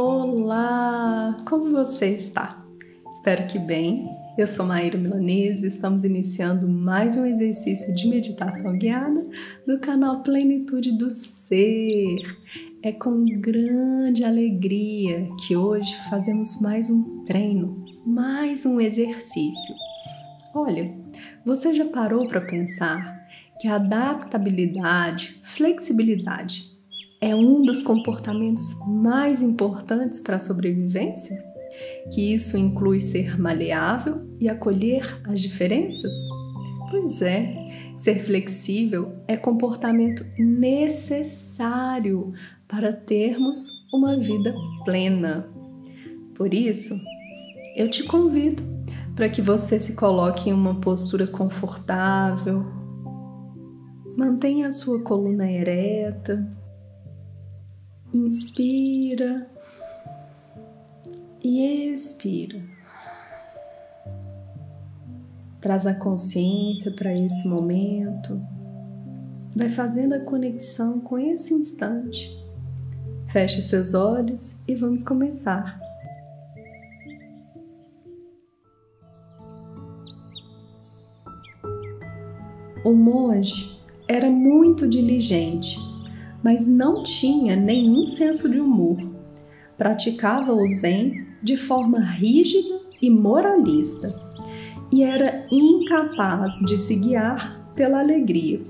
Olá, como você está? Espero que bem. Eu sou Maíra Milanese e estamos iniciando mais um exercício de meditação guiada no canal Plenitude do Ser. É com grande alegria que hoje fazemos mais um treino, mais um exercício. Olha, você já parou para pensar que a adaptabilidade, flexibilidade é um dos comportamentos mais importantes para a sobrevivência? Que isso inclui ser maleável e acolher as diferenças? Pois é, ser flexível é comportamento necessário para termos uma vida plena. Por isso, eu te convido para que você se coloque em uma postura confortável, mantenha a sua coluna ereta Inspira e expira. Traz a consciência para esse momento. Vai fazendo a conexão com esse instante. Feche seus olhos e vamos começar. O monge era muito diligente mas não tinha nenhum senso de humor. Praticava o Zen de forma rígida e moralista e era incapaz de se guiar pela alegria.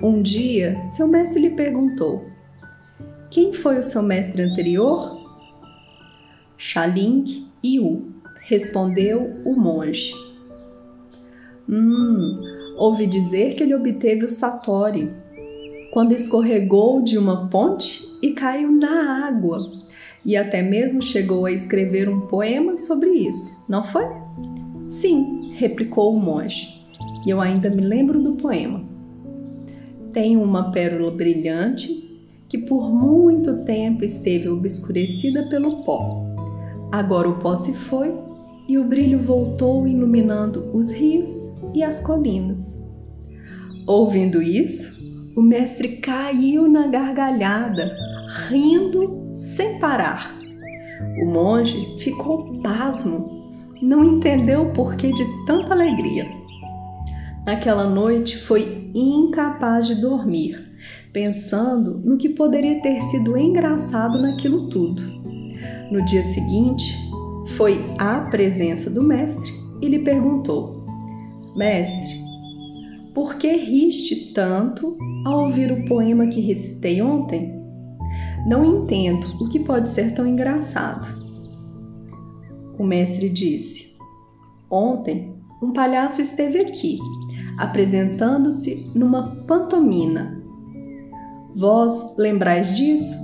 Um dia, seu mestre lhe perguntou: Quem foi o seu mestre anterior? Shaling Yu, respondeu o monge. Hum, ouvi dizer que ele obteve o Satori, quando escorregou de uma ponte e caiu na água. E até mesmo chegou a escrever um poema sobre isso, não foi? Sim, replicou o monge, e eu ainda me lembro do poema. Tenho uma pérola brilhante que por muito tempo esteve obscurecida pelo pó. Agora o pó se foi e o brilho voltou iluminando os rios e as colinas. Ouvindo isso, o mestre caiu na gargalhada, rindo sem parar. O monge ficou pasmo, não entendeu o porquê de tanta alegria. Naquela noite foi incapaz de dormir, pensando no que poderia ter sido engraçado naquilo tudo. No dia seguinte, foi à presença do mestre e lhe perguntou: Mestre, por que riste tanto ao ouvir o poema que recitei ontem? Não entendo o que pode ser tão engraçado. O mestre disse: Ontem um palhaço esteve aqui, apresentando-se numa pantomina. Vós lembrais disso?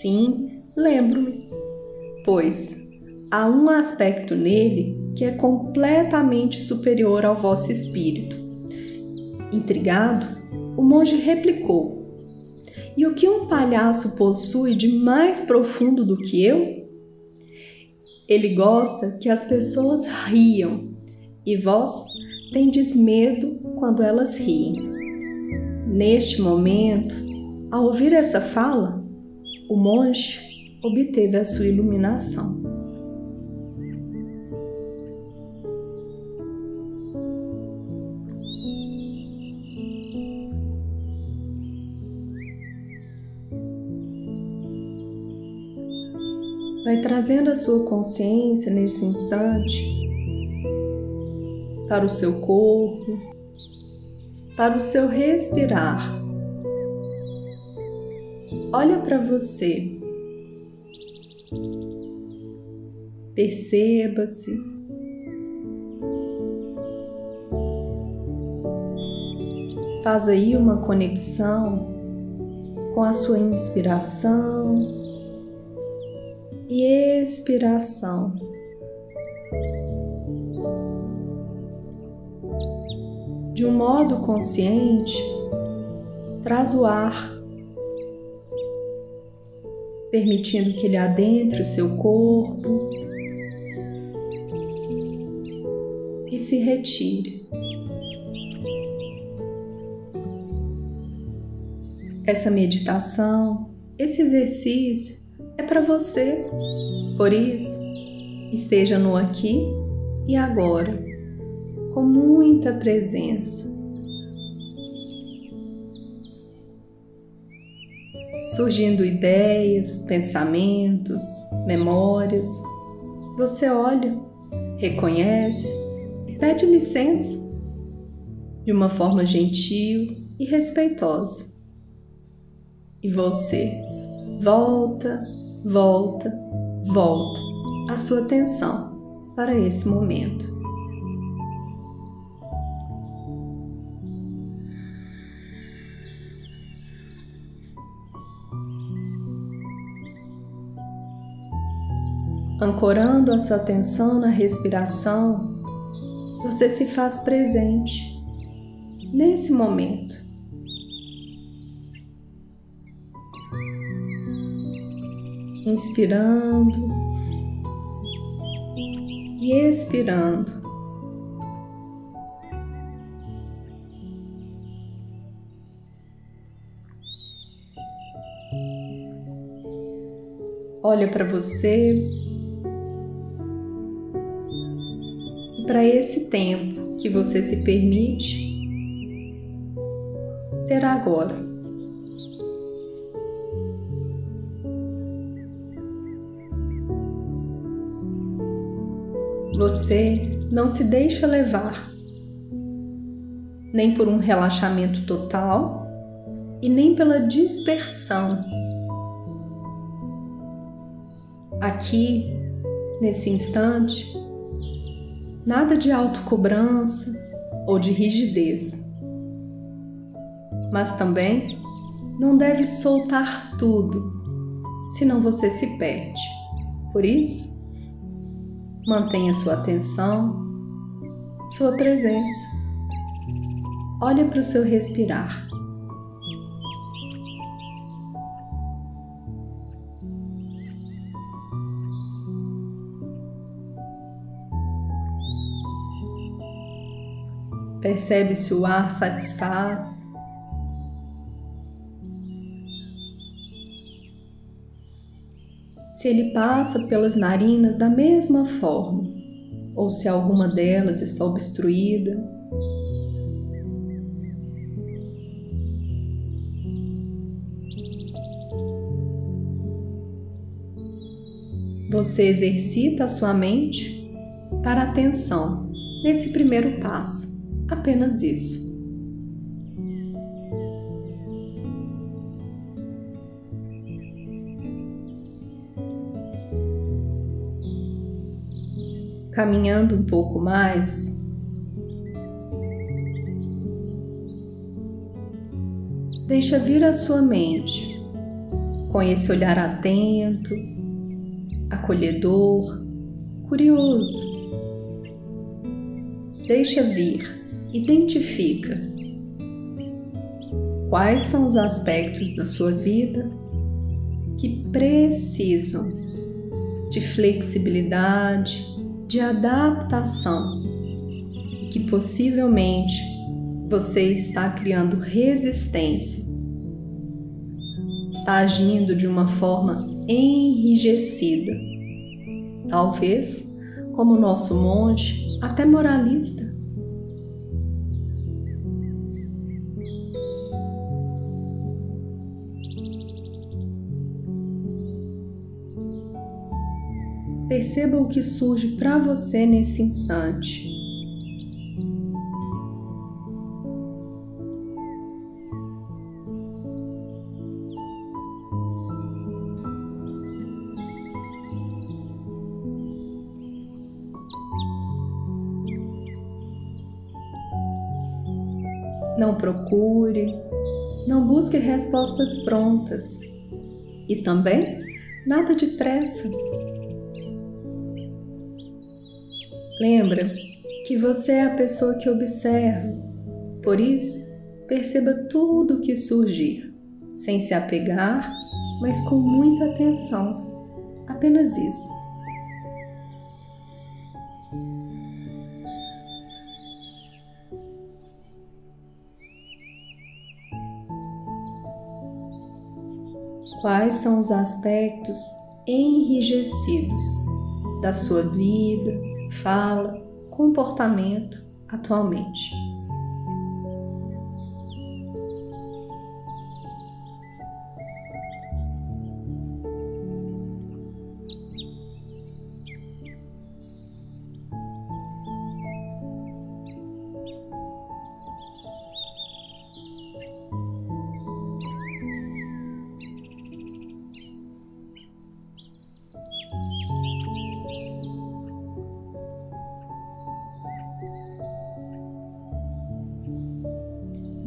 Sim, lembro-me. Pois há um aspecto nele que é completamente superior ao vosso espírito Intrigado, o monge replicou: E o que um palhaço possui de mais profundo do que eu? Ele gosta que as pessoas riam, e vós tendes medo quando elas riem. Neste momento, ao ouvir essa fala, o monge obteve a sua iluminação. Vai trazendo a sua consciência nesse instante para o seu corpo, para o seu respirar. Olha para você. Perceba-se. Faz aí uma conexão com a sua inspiração e expiração. De um modo consciente, traz o ar, permitindo que ele adentre o seu corpo e se retire. Essa meditação, esse exercício para você. Por isso, esteja no aqui e agora, com muita presença. Surgindo ideias, pensamentos, memórias, você olha, reconhece e pede licença de uma forma gentil e respeitosa. E você volta, volta, volta a sua atenção para esse momento. Ancorando a sua atenção na respiração, você se faz presente nesse momento. Inspirando e expirando. Olha para você para esse tempo que você se permite ter agora. Você não se deixa levar nem por um relaxamento total e nem pela dispersão. Aqui, nesse instante, nada de autocobrança ou de rigidez. Mas também não deve soltar tudo, senão você se perde. Por isso, mantenha sua atenção, sua presença. Olha para o seu respirar. Percebe se o ar satisfaz. Se ele passa pelas narinas da mesma forma, ou se alguma delas está obstruída. Você exercita a sua mente para atenção nesse primeiro passo. Apenas isso. Caminhando um pouco mais, deixa vir a sua mente com esse olhar atento, acolhedor, curioso. Deixa vir identifica quais são os aspectos da sua vida que precisam de flexibilidade, de adaptação e que possivelmente você está criando resistência, está agindo de uma forma enrijecida, talvez como nosso monge, até moralista. Perceba o que surge para você nesse instante. Não procure, não busque respostas prontas e também nada de pressa. Lembra que você é a pessoa que observa, por isso, perceba tudo o que surgir, sem se apegar, mas com muita atenção. Apenas isso. Quais são os aspectos enrijecidos da sua vida, fala, comportamento atualmente.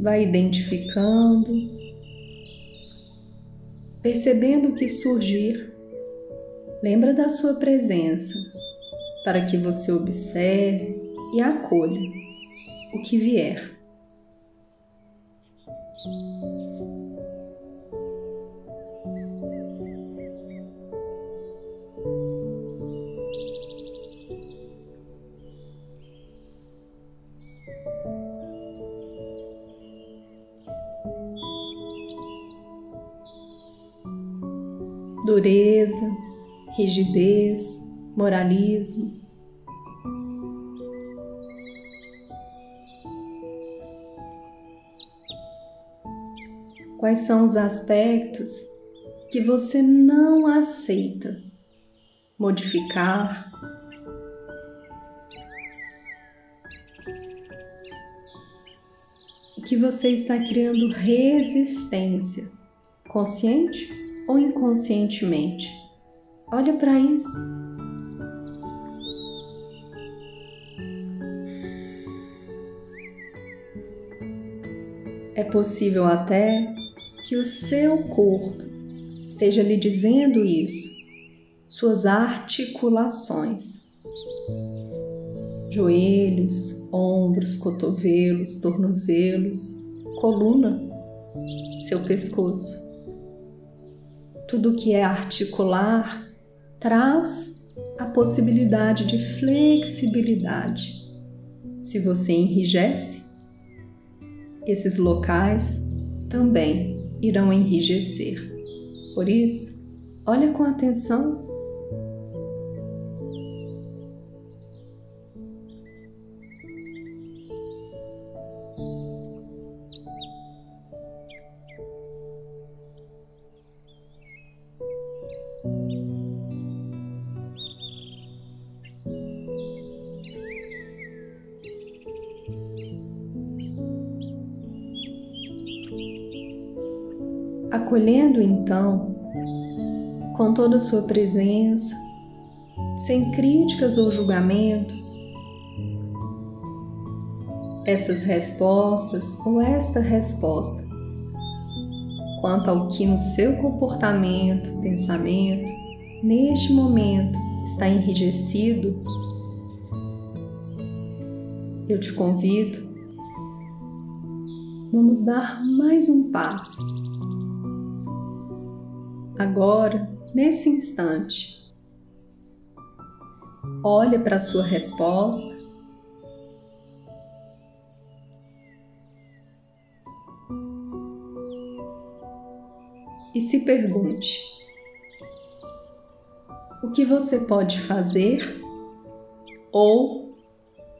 Vai identificando, percebendo o que surgir. Lembra da sua presença para que você observe e acolha o que vier. Dureza, rigidez, moralismo. Quais são os aspectos que você não aceita modificar? O que você está criando resistência, consciente ou inconscientemente. Olha para isso. É possível até que o seu corpo esteja lhe dizendo isso, suas articulações, joelhos, ombros, cotovelos, tornozelos, coluna, seu pescoço tudo que é articular traz a possibilidade de flexibilidade. Se você enrijece, esses locais também irão enrijecer. Por isso, olha com atenção então, com toda a sua presença, sem críticas ou julgamentos, essas respostas ou esta resposta quanto ao que no seu comportamento, pensamento, neste momento está enrijecido, eu te convido, vamos dar mais um passo agora, nesse instante. Olha para a sua resposta. E se pergunte: o que você pode fazer ou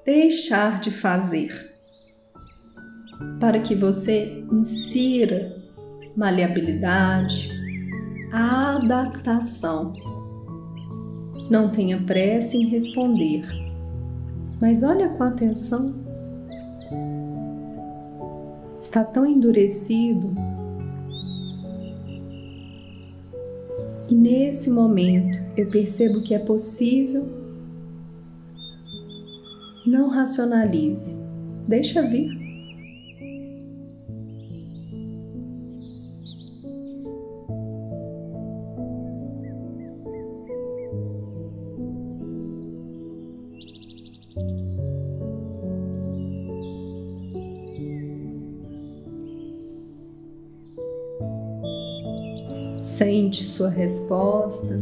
deixar de fazer para que você insira maleabilidade, adaptação. Não tenha pressa em responder, mas olha com atenção. Está tão endurecido que nesse momento eu percebo que é possível. Não racionalize, deixa vir. sente sua resposta.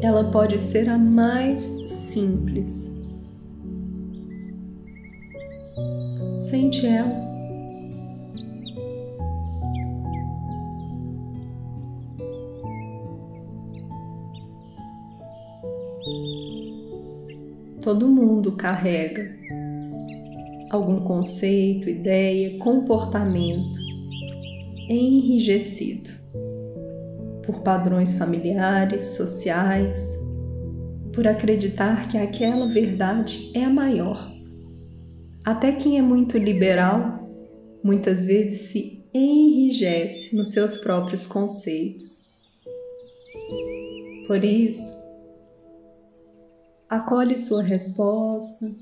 Ela pode ser a mais simples. Sente ela. Todo mundo carrega algum conceito, ideia, comportamento enrijecido por padrões familiares, sociais, por acreditar que aquela verdade é a maior. Até quem é muito liberal muitas vezes se enrijece nos seus próprios conceitos. Por isso, acolhe sua resposta,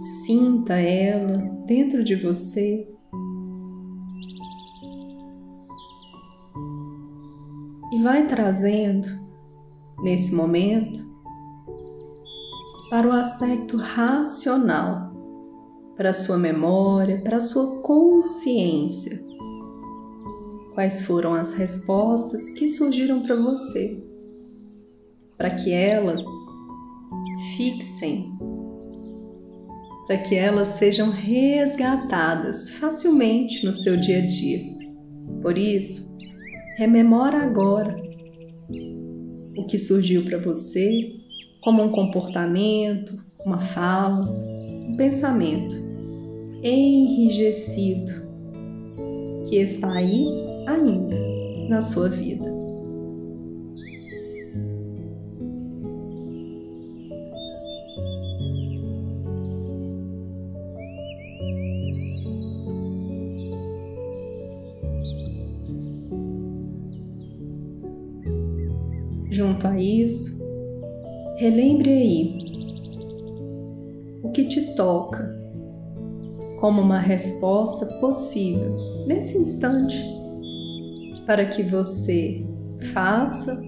sinta ela dentro de você. E vai trazendo, nesse momento, para o aspecto racional para a sua memória, para a sua consciência. Quais foram as respostas que surgiram para você? Para que elas fixem, para que elas sejam resgatadas facilmente no seu dia a dia. Por isso, rememora agora o que surgiu para você como um comportamento, uma fala, um pensamento enrijecido que está aí ainda na sua vida. Relembre aí o que te toca como uma resposta possível nesse instante para que você faça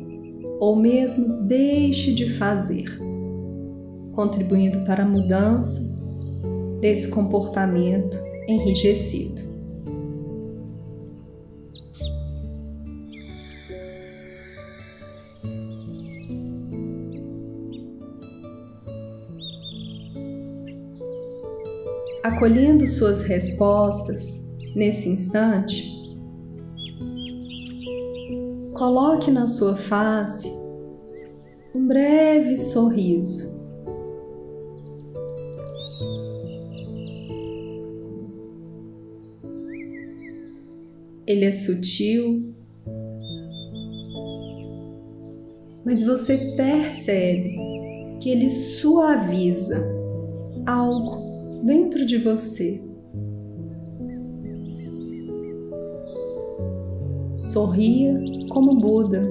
ou mesmo deixe de fazer, contribuindo para a mudança desse comportamento enrijecido. Acolhendo suas respostas nesse instante, coloque na sua face um breve sorriso. Ele é sutil, mas você percebe que ele suaviza algo dentro de você. Sorria como Buda.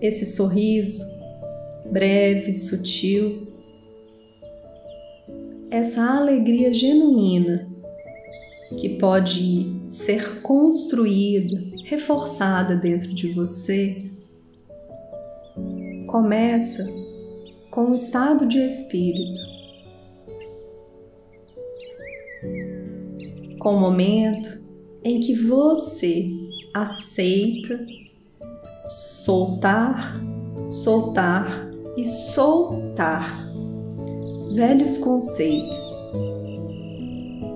Esse sorriso breve, sutil, essa alegria genuína que pode ser construída, reforçada dentro de você, começa com o estado de espírito, com o momento em que você aceita soltar, soltar e soltar velhos conceitos.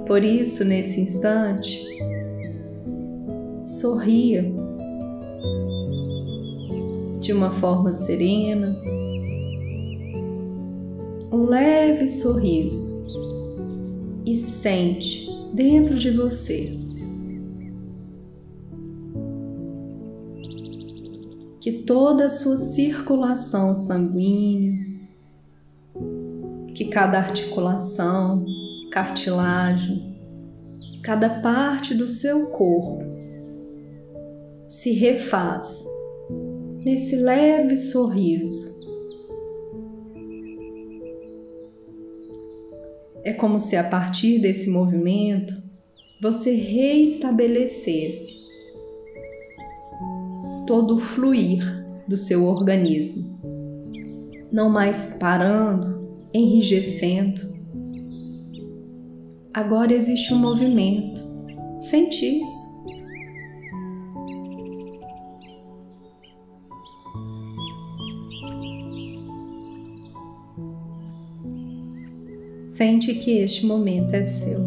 Por isso, nesse instante, sorria. De uma forma serena, um leve sorriso. E sente dentro de você. Que toda a sua circulação sanguínea, que cada articulação, cartilagem, cada parte do seu corpo se refaz nesse leve sorriso. É como se a partir desse movimento você reestabelecesse todo o fluir do seu organismo, não mais parando, enrijecendo, Agora existe um movimento. Sente isso. Sente que este momento é seu.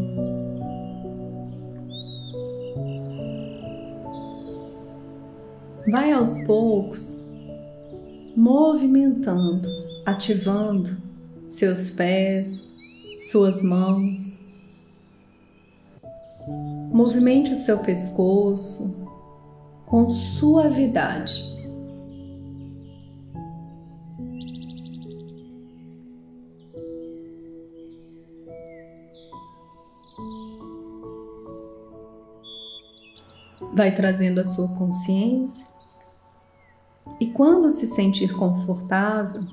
Vai aos poucos movimentando, ativando seus pés, suas mãos. Movimente o seu pescoço com suavidade. Vai trazendo a sua consciência e quando se sentir confortável,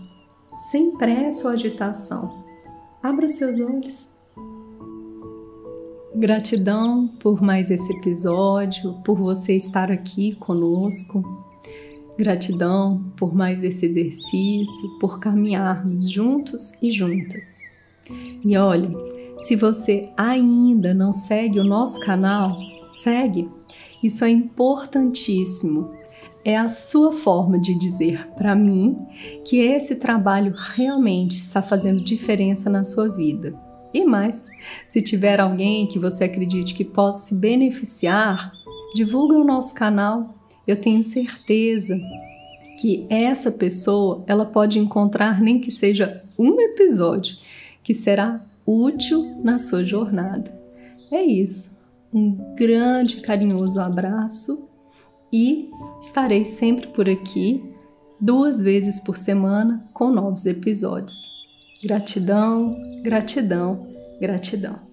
sem pressa ou agitação, abra seus olhos. Gratidão por mais esse episódio, por você estar aqui conosco. Gratidão por mais esse exercício, por caminharmos juntos e juntas. E olha, se você ainda não segue o nosso canal, segue. Isso é importantíssimo é a sua forma de dizer para mim que esse trabalho realmente está fazendo diferença na sua vida. E mais, se tiver alguém que você acredite que possa se beneficiar, divulgue o nosso canal. Eu tenho certeza que essa pessoa ela pode encontrar nem que seja um episódio que será útil na sua jornada. É isso. Um grande carinhoso abraço e estarei sempre por aqui, duas vezes por semana, com novos episódios. Gratidão, gratidão, gratidão.